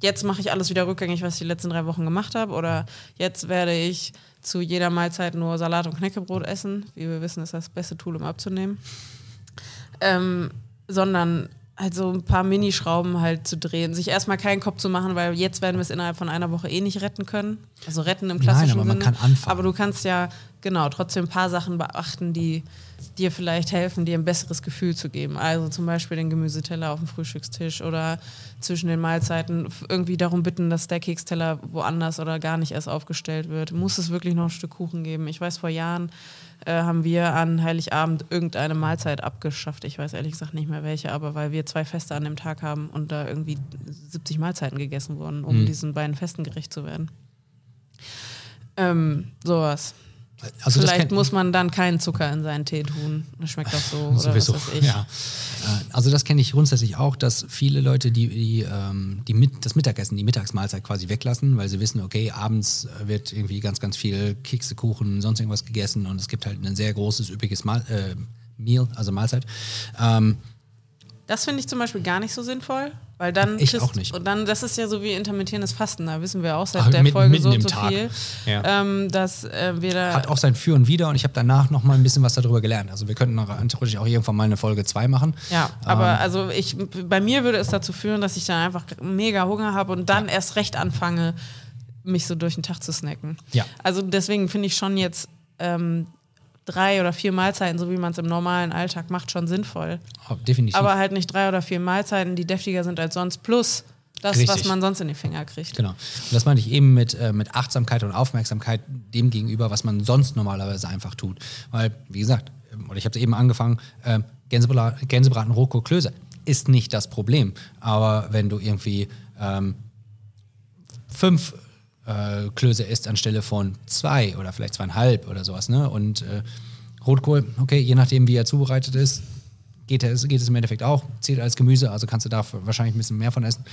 jetzt mache ich alles wieder rückgängig, was ich die letzten drei Wochen gemacht habe. Oder jetzt werde ich zu jeder Mahlzeit nur Salat und Knäckebrot essen. Wie wir wissen, ist das beste Tool, um abzunehmen. Ähm, sondern halt so ein paar Minischrauben halt zu drehen. Sich erstmal keinen Kopf zu machen, weil jetzt werden wir es innerhalb von einer Woche eh nicht retten können. Also retten im klassischen aber man Sinne. kann anfangen. Aber du kannst ja, genau, trotzdem ein paar Sachen beachten, die dir vielleicht helfen, dir ein besseres Gefühl zu geben. Also zum Beispiel den Gemüseteller auf dem Frühstückstisch oder zwischen den Mahlzeiten irgendwie darum bitten, dass der Keksteller woanders oder gar nicht erst aufgestellt wird. Muss es wirklich noch ein Stück Kuchen geben? Ich weiß, vor Jahren äh, haben wir an Heiligabend irgendeine Mahlzeit abgeschafft. Ich weiß ehrlich gesagt nicht mehr welche, aber weil wir zwei Feste an dem Tag haben und da irgendwie 70 Mahlzeiten gegessen wurden, um diesen beiden Festen gerecht zu werden. Ähm, sowas. Also Vielleicht muss man dann keinen Zucker in seinen Tee tun. Das schmeckt auch so. Sowieso, ja. Äh, Also das kenne ich grundsätzlich auch, dass viele Leute die, die, ähm, die mit, das Mittagessen, die Mittagsmahlzeit quasi weglassen, weil sie wissen, okay, abends äh, wird irgendwie ganz, ganz viel Kekse, Kuchen, sonst irgendwas gegessen und es gibt halt ein sehr großes, üppiges Mahl, äh, Meal, also Mahlzeit. Ähm, Das finde ich zum Beispiel gar nicht so sinnvoll, weil dann Ich auch nicht. und dann das ist ja so wie intermittierendes Fasten. Da wissen wir auch seit Ach, der mitten- Folge mitten so im so Tag. viel, Ja. ähm, dass äh, wir da hat auch sein Für und Wider und ich habe danach noch mal ein bisschen was darüber gelernt. Also wir könnten theoretisch auch irgendwann mal eine Folge 2 machen. Ja, aber Ähm. also ich, bei mir würde es dazu führen, dass ich dann einfach mega Hunger habe und dann erst recht anfange, mich so durch den Tag zu snacken. Ja. Also deswegen finde ich schon jetzt ähm, drei oder vier Mahlzeiten, so wie man es im normalen Alltag macht, schon sinnvoll. Oh, definitiv. Aber halt nicht drei oder vier Mahlzeiten, die deftiger sind als sonst, plus das, Richtig. was man sonst in die Finger kriegt. Genau. Und das meinte ich eben mit, äh, mit Achtsamkeit und Aufmerksamkeit dem gegenüber, was man sonst normalerweise einfach tut. Weil, wie gesagt, ähm, oder ich habe es eben angefangen, äh, Gänsebra Gänsebraten, Rotkohl, Klöße ist nicht das Problem. Aber wenn du irgendwie ähm, fünf äh, Klöße isst anstelle von zwei oder vielleicht zweieinhalb oder sowas, ne? Und äh, Rotkohl, okay, je nachdem, wie er zubereitet ist, geht es, geht es im Endeffekt auch. Zählt als Gemüse, also kannst du da wahrscheinlich ein bisschen mehr von essen.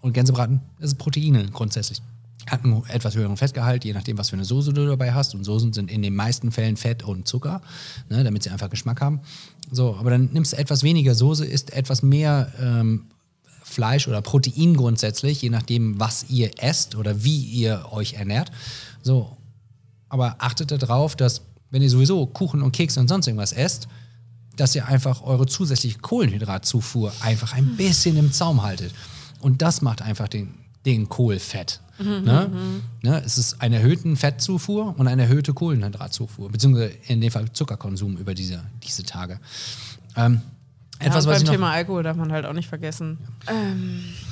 Und Gänsebraten, das ist Proteine grundsätzlich. Hat einen etwas höheren Fettgehalt, je nachdem, was für eine Soße du dabei hast. Und Soßen sind in den meisten Fällen Fett und Zucker, ne, damit sie einfach Geschmack haben. So, aber dann nimmst du etwas weniger Soße, isst etwas mehr ähm, Fleisch oder Protein grundsätzlich, je nachdem, was ihr esst oder wie ihr euch ernährt. So, aber achtet darauf, dass, wenn ihr sowieso Kuchen und Kekse und sonst irgendwas esst, dass ihr einfach eure zusätzliche Kohlenhydratzufuhr einfach ein bisschen im Zaum haltet. Und das macht einfach den, den Kohl fett. ne? Ne? Es ist eine erhöhte Fettzufuhr und eine erhöhte Kohlenhydratzufuhr, beziehungsweise in dem Fall Zuckerkonsum über diese, diese Tage. Ähm, etwas, ja, was und ich beim noch, Thema Alkohol darf man halt auch nicht vergessen.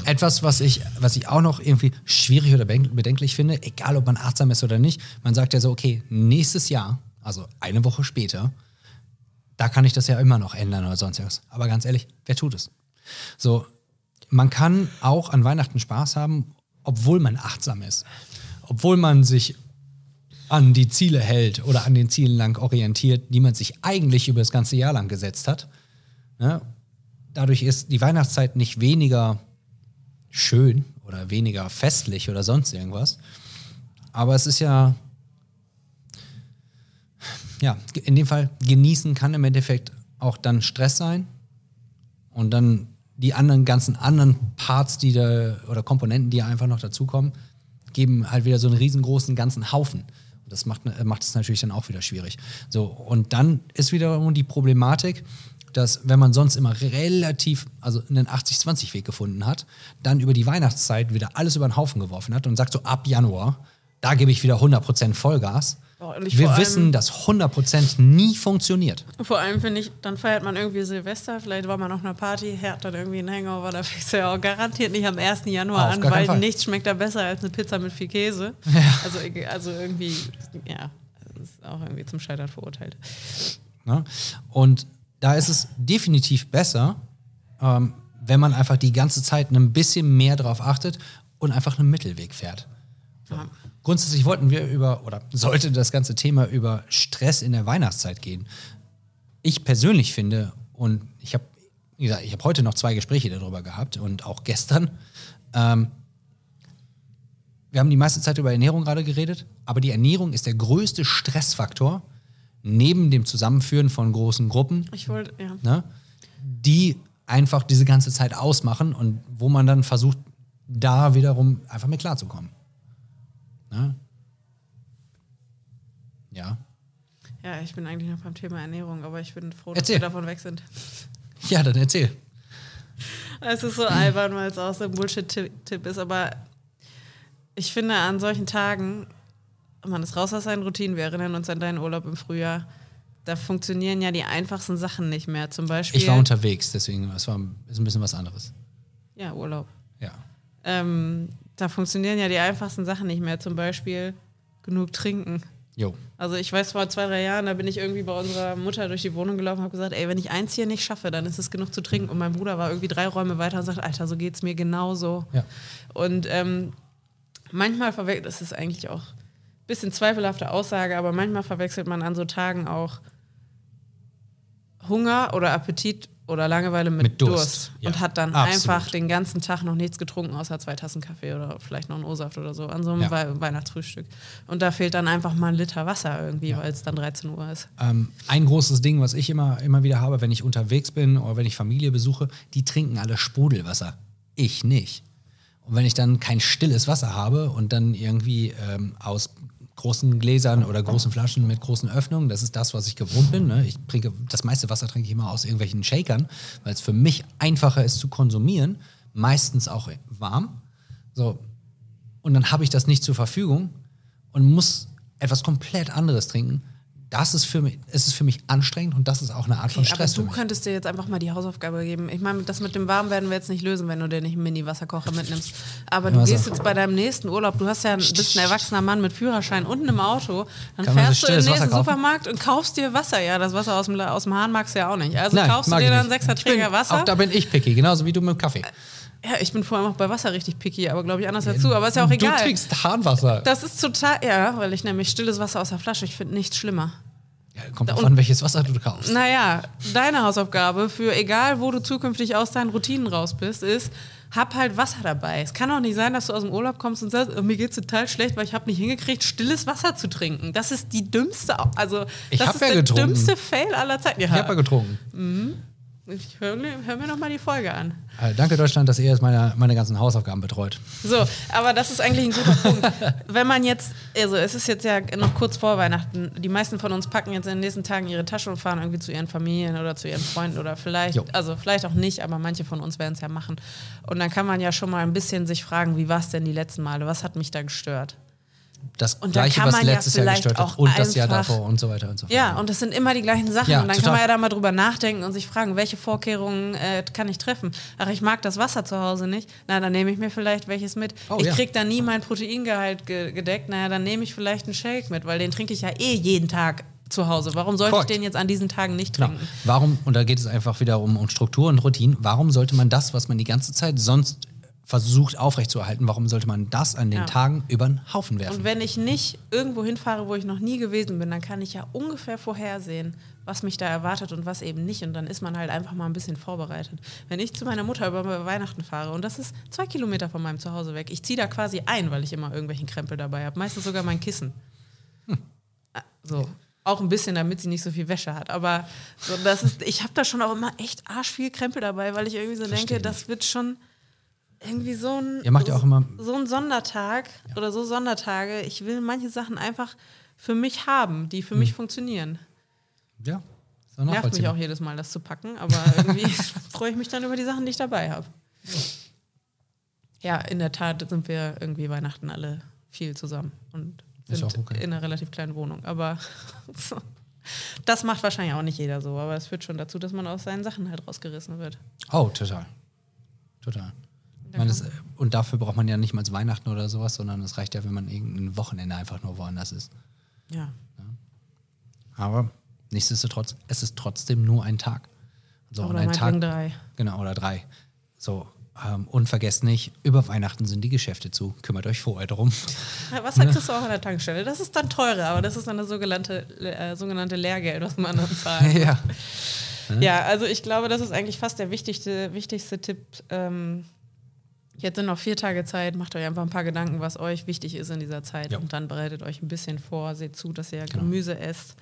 etwas, was ich, was ich auch noch irgendwie schwierig oder bedenk- bedenklich finde, egal ob man achtsam ist oder nicht, man sagt ja so, okay, nächstes Jahr, also eine Woche später, da kann ich das ja immer noch ändern oder sonst was. Aber ganz ehrlich, wer tut es? So, man kann auch an Weihnachten Spaß haben, obwohl man achtsam ist. Obwohl man sich an die Ziele hält oder an den Zielen lang orientiert, die man sich eigentlich über das ganze Jahr lang gesetzt hat. Ne? Dadurch ist die Weihnachtszeit nicht weniger schön oder weniger festlich oder sonst irgendwas. Aber es ist ja, ja, in dem Fall genießen kann im Endeffekt auch dann Stress sein und dann die anderen ganzen anderen Parts, die da oder Komponenten, die einfach noch dazukommen, geben halt wieder so einen riesengroßen ganzen Haufen. Das macht, macht es natürlich dann auch wieder schwierig. So, und dann ist wiederum die Problematik, dass wenn man sonst immer relativ, also einen 80-20-Weg gefunden hat, dann über die Weihnachtszeit wieder alles über den Haufen geworfen hat und sagt so, ab Januar, da gebe ich wieder 100% Vollgas. Ich Wir wissen, dass 100% nie funktioniert. Vor allem finde ich, dann feiert man irgendwie Silvester, vielleicht war man auf einer Party, hat dann irgendwie einen Hangover, da fängst du ja auch garantiert nicht am 1. Januar Auf an, weil Fall. nichts schmeckt da besser als eine Pizza mit viel Käse. Also, also irgendwie, ja, ist auch irgendwie zum Scheitern verurteilt. Ne? Und da ist es definitiv besser, ähm, wenn man einfach die ganze Zeit ein bisschen mehr darauf achtet und einfach einen Mittelweg fährt. Ja. Grundsätzlich wollten wir über, oder sollte das ganze Thema über Stress in der Weihnachtszeit gehen. Ich persönlich finde, und ich habe, gesagt, ich habe heute noch zwei Gespräche darüber gehabt und auch gestern. Ähm, wir haben die meiste Zeit über Ernährung gerade geredet, aber die Ernährung ist der größte Stressfaktor neben dem Zusammenführen von großen Gruppen Ich wollte, ja. ne, die einfach diese ganze Zeit ausmachen und wo man dann versucht, da wiederum einfach mit klarzukommen. Ne? Ja. Ja, ich bin eigentlich noch beim Thema Ernährung, aber ich bin froh, dass Erzähl. wir davon weg sind. Ja, dann erzähl. Es ist so albern, weil es auch so ein Bullshit-Tipp ist, aber ich finde an solchen Tagen, man ist raus aus seinen Routinen, wir erinnern uns an deinen Urlaub im Frühjahr, da funktionieren ja die einfachsten Sachen nicht mehr. Zum Beispiel. Ich war unterwegs, deswegen es war ist ein bisschen was anderes. Ja, Urlaub. Ja. Ähm, da funktionieren ja die einfachsten Sachen nicht mehr. Zum Beispiel genug trinken. Jo. Also ich weiß, vor zwei, drei Jahren, da bin ich irgendwie bei unserer Mutter durch die Wohnung gelaufen und habe gesagt, ey, wenn ich eins hier nicht schaffe, dann ist es genug zu trinken. Und mein Bruder war irgendwie drei Räume weiter und sagt, Alter, so geht's mir genauso. Ja. Und ähm, manchmal verwechselt, das ist eigentlich auch bisschen zweifelhafte Aussage, aber manchmal verwechselt man an so Tagen auch Hunger oder Appetit oder Langeweile mit, Mit Durst, Durst, ja. und hat dann Absolut. einfach den ganzen Tag noch nichts getrunken, außer zwei Tassen Kaffee oder vielleicht noch einen O-Saft oder so an so einem Ja. Wei Weihnachtsfrühstück. Und da fehlt dann einfach mal ein Liter Wasser irgendwie, Ja. weil es dann 13 Uhr ist. Ähm, ein großes Ding, was ich immer, immer wieder habe, wenn ich unterwegs bin oder wenn ich Familie besuche, die trinken alle Sprudelwasser. Ich nicht. Und wenn ich dann kein stilles Wasser habe und dann irgendwie ähm, aus großen Gläsern oder großen Flaschen mit großen Öffnungen, das ist das, was ich gewohnt bin. Ne? Ich trinke, das meiste Wasser trinke ich immer aus irgendwelchen Shakern, weil es für mich einfacher ist zu konsumieren, meistens auch warm. So, und dann habe ich das nicht zur Verfügung und muss etwas komplett anderes trinken. Das ist für mich, es ist für mich anstrengend und das ist auch eine Art von Okay, aber Stress für du könntest dir jetzt einfach mal die Hausaufgabe geben. Ich meine, das mit dem Warm werden wir jetzt nicht lösen, wenn du dir nicht einen Mini-Wasserkocher mitnimmst. Aber du Also. gehst jetzt bei deinem nächsten Urlaub, du hast ja ein, bist ein erwachsener Mann mit Führerschein und einem Auto, dann Kann fährst so du in den nächsten? Supermarkt und kaufst dir Wasser. Ja, das Wasser aus dem, aus dem Hahn magst du ja auch nicht. Also kaufst du dir dann sechser Träger Wasser. Auch da bin ich picky, genauso wie du mit dem Kaffee. Ja, ich bin vor allem auch bei Wasser richtig picky, aber glaube ich anders dazu. Aber ist ja auch egal. Du trinkst Hahnwasser. das ist total, ja, weil ich nämlich stilles Wasser aus der Flasche, ich finde nichts schlimmer. Ja, kommt drauf an, welches Wasser du kaufst. Naja, deine Hausaufgabe für egal, wo du zukünftig aus deinen Routinen raus bist, ist, hab halt Wasser dabei. Es kann auch nicht sein, dass du aus dem Urlaub kommst und sagst, oh, mir geht's total schlecht, weil ich habe nicht hingekriegt, stilles Wasser zu trinken. Das ist die dümmste, also Ich das ist ja der getrunken. dümmste Fail aller Zeiten. Ja, Ich habe ja getrunken. Ich hör, mir- hör mir noch mal die Folge an. Äh, danke Deutschland, dass ihr jetzt meine, meine ganzen Hausaufgaben betreut. So, aber das ist eigentlich ein guter Punkt. Wenn man jetzt, also es ist jetzt ja noch kurz vor Weihnachten, die meisten von uns packen jetzt in den nächsten Tagen ihre Tasche und fahren irgendwie zu ihren Familien oder zu ihren Freunden oder vielleicht, Jo. also vielleicht auch nicht, aber manche von uns werden es ja machen. Und dann kann man ja schon mal ein bisschen sich fragen, wie war es denn die letzten Male? Was hat mich da gestört? Das Und gleiche, kann was man ja letztes Jahr vielleicht gestört hat auch und das Jahr davor und so weiter und so fort. Ja, und das sind immer die gleichen Sachen. Ja, und dann total. kann man ja da mal drüber nachdenken und sich fragen, welche Vorkehrungen äh, kann ich treffen? Ach, ich mag das Wasser zu Hause nicht. Na, dann nehme ich mir vielleicht welches mit. Oh, ich ja. krieg da nie mein Proteingehalt ge gedeckt. Naja, dann nehme ich vielleicht einen Shake mit, weil den trinke ich ja eh jeden Tag zu Hause. Warum sollte Korrekt. ich den jetzt an diesen Tagen nicht Genau. trinken? Warum, und da geht es einfach wieder um, um Struktur und Routinen, warum sollte man das, was man die ganze Zeit sonst versucht aufrechtzuerhalten, warum sollte man das an den Ja. Tagen über den Haufen werfen? Und wenn ich nicht irgendwo hinfahre, wo ich noch nie gewesen bin, dann kann ich ja ungefähr vorhersehen, was mich da erwartet und was eben nicht. Und dann ist man halt einfach mal ein bisschen vorbereitet. Wenn ich zu meiner Mutter über Weihnachten fahre und das ist zwei Kilometer von meinem Zuhause weg, ich ziehe da quasi ein, weil ich immer irgendwelchen Krempel dabei habe. Meistens sogar mein Kissen. Ah, So. Auch ein bisschen, damit sie nicht so viel Wäsche hat. Aber so, das ist, ich habe da schon auch immer echt arsch viel Krempel dabei, weil ich irgendwie so Versteh denke, das wird schon irgendwie so ein, Ihr macht ja auch immer- so ein Sondertag oder so Sondertage. Ich will manche Sachen einfach für mich haben, die für mich funktionieren. ja, Nervt mich auch jedes Mal, das zu packen, aber irgendwie freue ich mich dann über die Sachen, die ich dabei habe. Ja, in der Tat sind wir irgendwie Weihnachten alle viel zusammen und sind auch okay. in einer relativ kleinen Wohnung. Aber das macht wahrscheinlich auch nicht jeder so, aber es führt schon dazu, dass man aus seinen Sachen halt rausgerissen wird. Oh, total. Total. Meine, das, und dafür braucht man ja nicht mal Weihnachten oder sowas, sondern es reicht ja, wenn man irgendein Wochenende einfach nur woanders ist. Ja. Aber nichtsdestotrotz, es ist trotzdem nur ein Tag. So, und Oder ein Tag. drei. Genau, oder drei. So, ähm, und vergesst nicht, über Weihnachten sind die Geschäfte zu. Kümmert euch vorher drum. Ja, Was sagt das auch an der Tankstelle? Das ist dann teurer, aber das ist dann das sogenannte, äh, sogenannte Lehrgeld, was man dann zahlt. ja. Ja, also ich glaube, das ist eigentlich fast der wichtigste, wichtigste Tipp. Ähm, jetzt sind noch vier Tage Zeit, macht euch einfach ein paar Gedanken, was euch wichtig ist in dieser Zeit Ja. und dann bereitet euch ein bisschen vor, seht zu, dass ihr Genau. Gemüse esst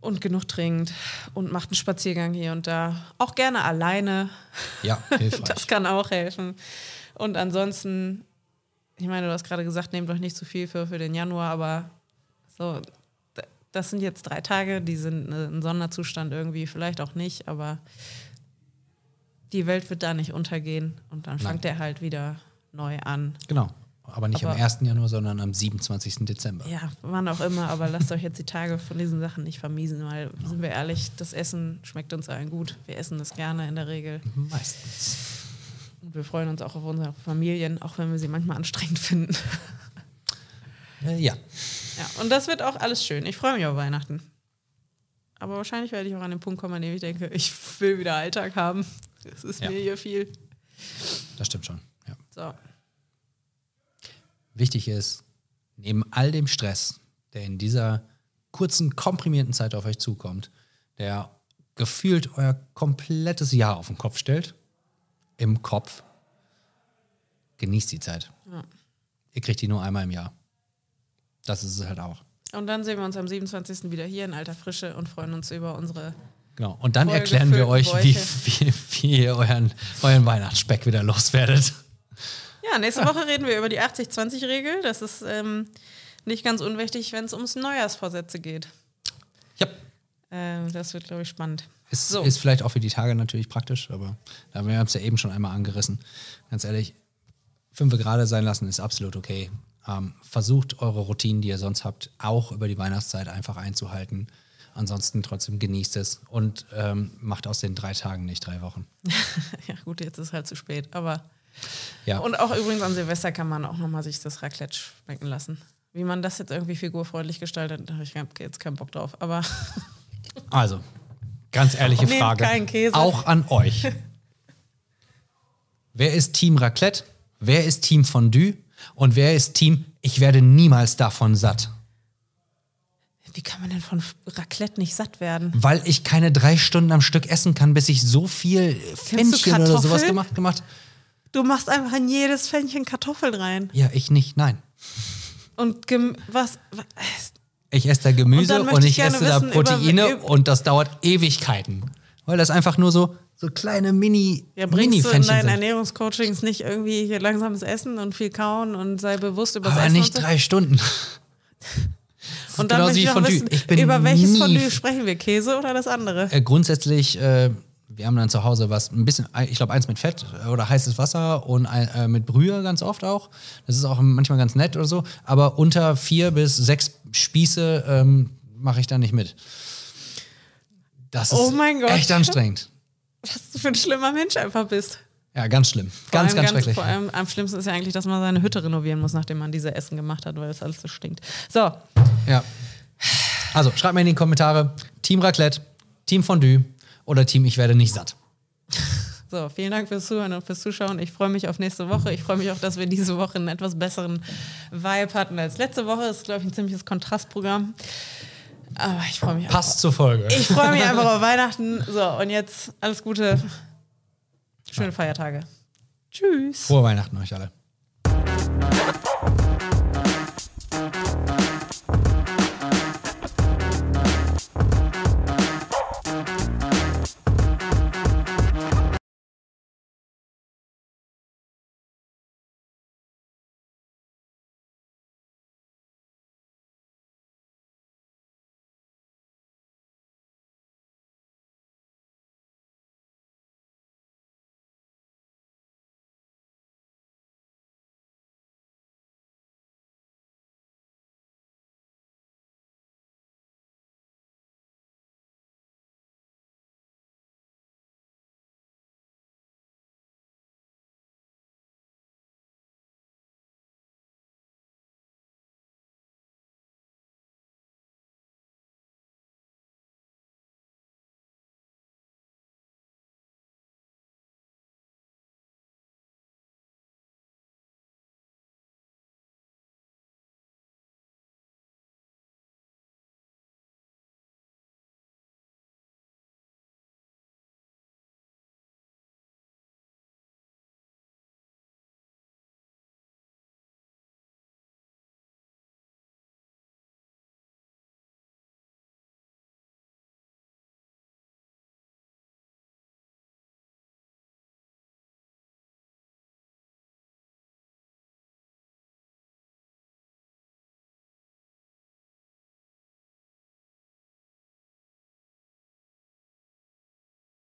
und genug trinkt und macht einen Spaziergang hier und da. Auch gerne alleine, Ja, hilfreich. das kann auch helfen. Und ansonsten, ich meine, du hast gerade gesagt, nehmt euch nicht zu viel für, für den Januar, aber so, das sind jetzt drei Tage, die sind äh, ein Sonderzustand irgendwie, vielleicht auch nicht, aber die Welt wird da nicht untergehen und dann fängt er halt wieder neu an. genau. Aber nicht Aber- am 1. Januar, sondern am 27. Dezember. Ja, wann auch immer, aber lasst euch jetzt die Tage von diesen Sachen nicht vermiesen, weil, sind wir ehrlich, das Essen schmeckt uns allen gut. Wir essen das gerne in der Regel. Meistens. Und wir freuen uns auch auf unsere Familien, auch wenn wir sie manchmal anstrengend finden. Äh, ja. Ja, und das wird auch alles schön. Ich freue mich auf Weihnachten. Aber wahrscheinlich werde ich auch an den Punkt kommen, an dem ich denke, ich will wieder Alltag haben. Es ist Ja. mir hier viel. Das stimmt schon. Ja. So. Wichtig ist, neben all dem Stress, der in dieser kurzen, komprimierten Zeit auf euch zukommt, der gefühlt euer komplettes Jahr auf den Kopf stellt, im Kopf, genießt die Zeit. Ja. Ihr kriegt die nur einmal im Jahr. Das ist es halt auch. Und dann sehen wir uns am 27. wieder hier in alter Frische und freuen uns über unsere. Genau. Und dann erklären wir euch, wie, wie, wie ihr euren, euren Weihnachtsspeck wieder loswerdet. Ja, nächste Woche reden wir über die 80-20-Regel. Das ist ähm, nicht ganz unwichtig, wenn es ums Neujahrsvorsätze geht. Ja. Ähm, das wird, glaube ich, spannend. Ist, So. ist vielleicht auch für die Tage natürlich praktisch, aber da wir haben es ja eben schon einmal angerissen. Ganz ehrlich, fünf gerade sein lassen ist absolut okay. Ähm, versucht eure Routinen, die ihr sonst habt, auch über die Weihnachtszeit einfach einzuhalten. Ansonsten trotzdem genießt es und ähm, macht aus den drei Tagen nicht drei Wochen. ja, gut, jetzt ist halt zu spät. Aber Ja, Und auch übrigens an Silvester kann man auch nochmal sich das Raclette schmecken lassen. Wie man das jetzt irgendwie figurfreundlich gestaltet, da habe ich jetzt keinen Bock drauf. Aber also, ganz ehrliche Nehmt Frage. keinen Käse. Auch an euch. wer ist Team Raclette? Wer ist Team Fondue? Und wer ist Team, ich werde niemals davon satt? Wie kann man denn von Raclette nicht satt werden? Weil ich keine drei Stunden am Stück essen kann, bis ich so viel Fännchen oder sowas gemacht gemacht. Du machst einfach in jedes Pfännchen Kartoffeln rein. Ja, ich nicht, nein. Und gem was, was Ich esse da Und Gemüse und, möchte ich ich esse da Proteine über- und das dauert Ewigkeiten. Weil das einfach nur so, so kleine Mini, ja, bringst du in deinen sind. Ernährungscoachings nicht irgendwie hier langsames Essen und viel kauen und sei bewusst über das Aber Essen nicht und so? drei Stunden. Und dann möchte wie Fondue. wissen, Ich bin über welches Fondue sprechen wir? Käse oder das andere? Äh, grundsätzlich, äh, wir haben dann zu Hause was, ein bisschen, ich glaube, eins mit Fett oder heißes Wasser und ein, äh, mit Brühe ganz oft auch. Das ist auch manchmal ganz nett oder so. Aber unter vier bis sechs Spieße ähm, mache ich da nicht mit. Das ist Oh mein Gott. echt anstrengend. Was du für ein schlimmer Mensch einfach bist. Ja, ganz schlimm. Ganz, allem ganz schrecklich. Vor allem am schlimmsten ist ja eigentlich, dass man seine Hütte renovieren muss, nachdem man diese Essen gemacht hat, weil das alles so stinkt. So, Ja. Also, schreibt mir in die Kommentare: Team Raclette, Team Fondue oder Team Ich werde nicht satt. so, vielen Dank fürs Zuhören und fürs Zuschauen. Ich freue mich auf nächste Woche. Ich freue mich auch, dass wir diese Woche einen etwas besseren Vibe hatten als letzte Woche. Das ist, glaube ich, ein ziemliches Kontrastprogramm. Aber ich freue mich. Passt zur Folge. Ich freue mich einfach auf Weihnachten. So, und jetzt alles Gute. Schöne Feiertage. Tschüss. Frohe Weihnachten euch alle.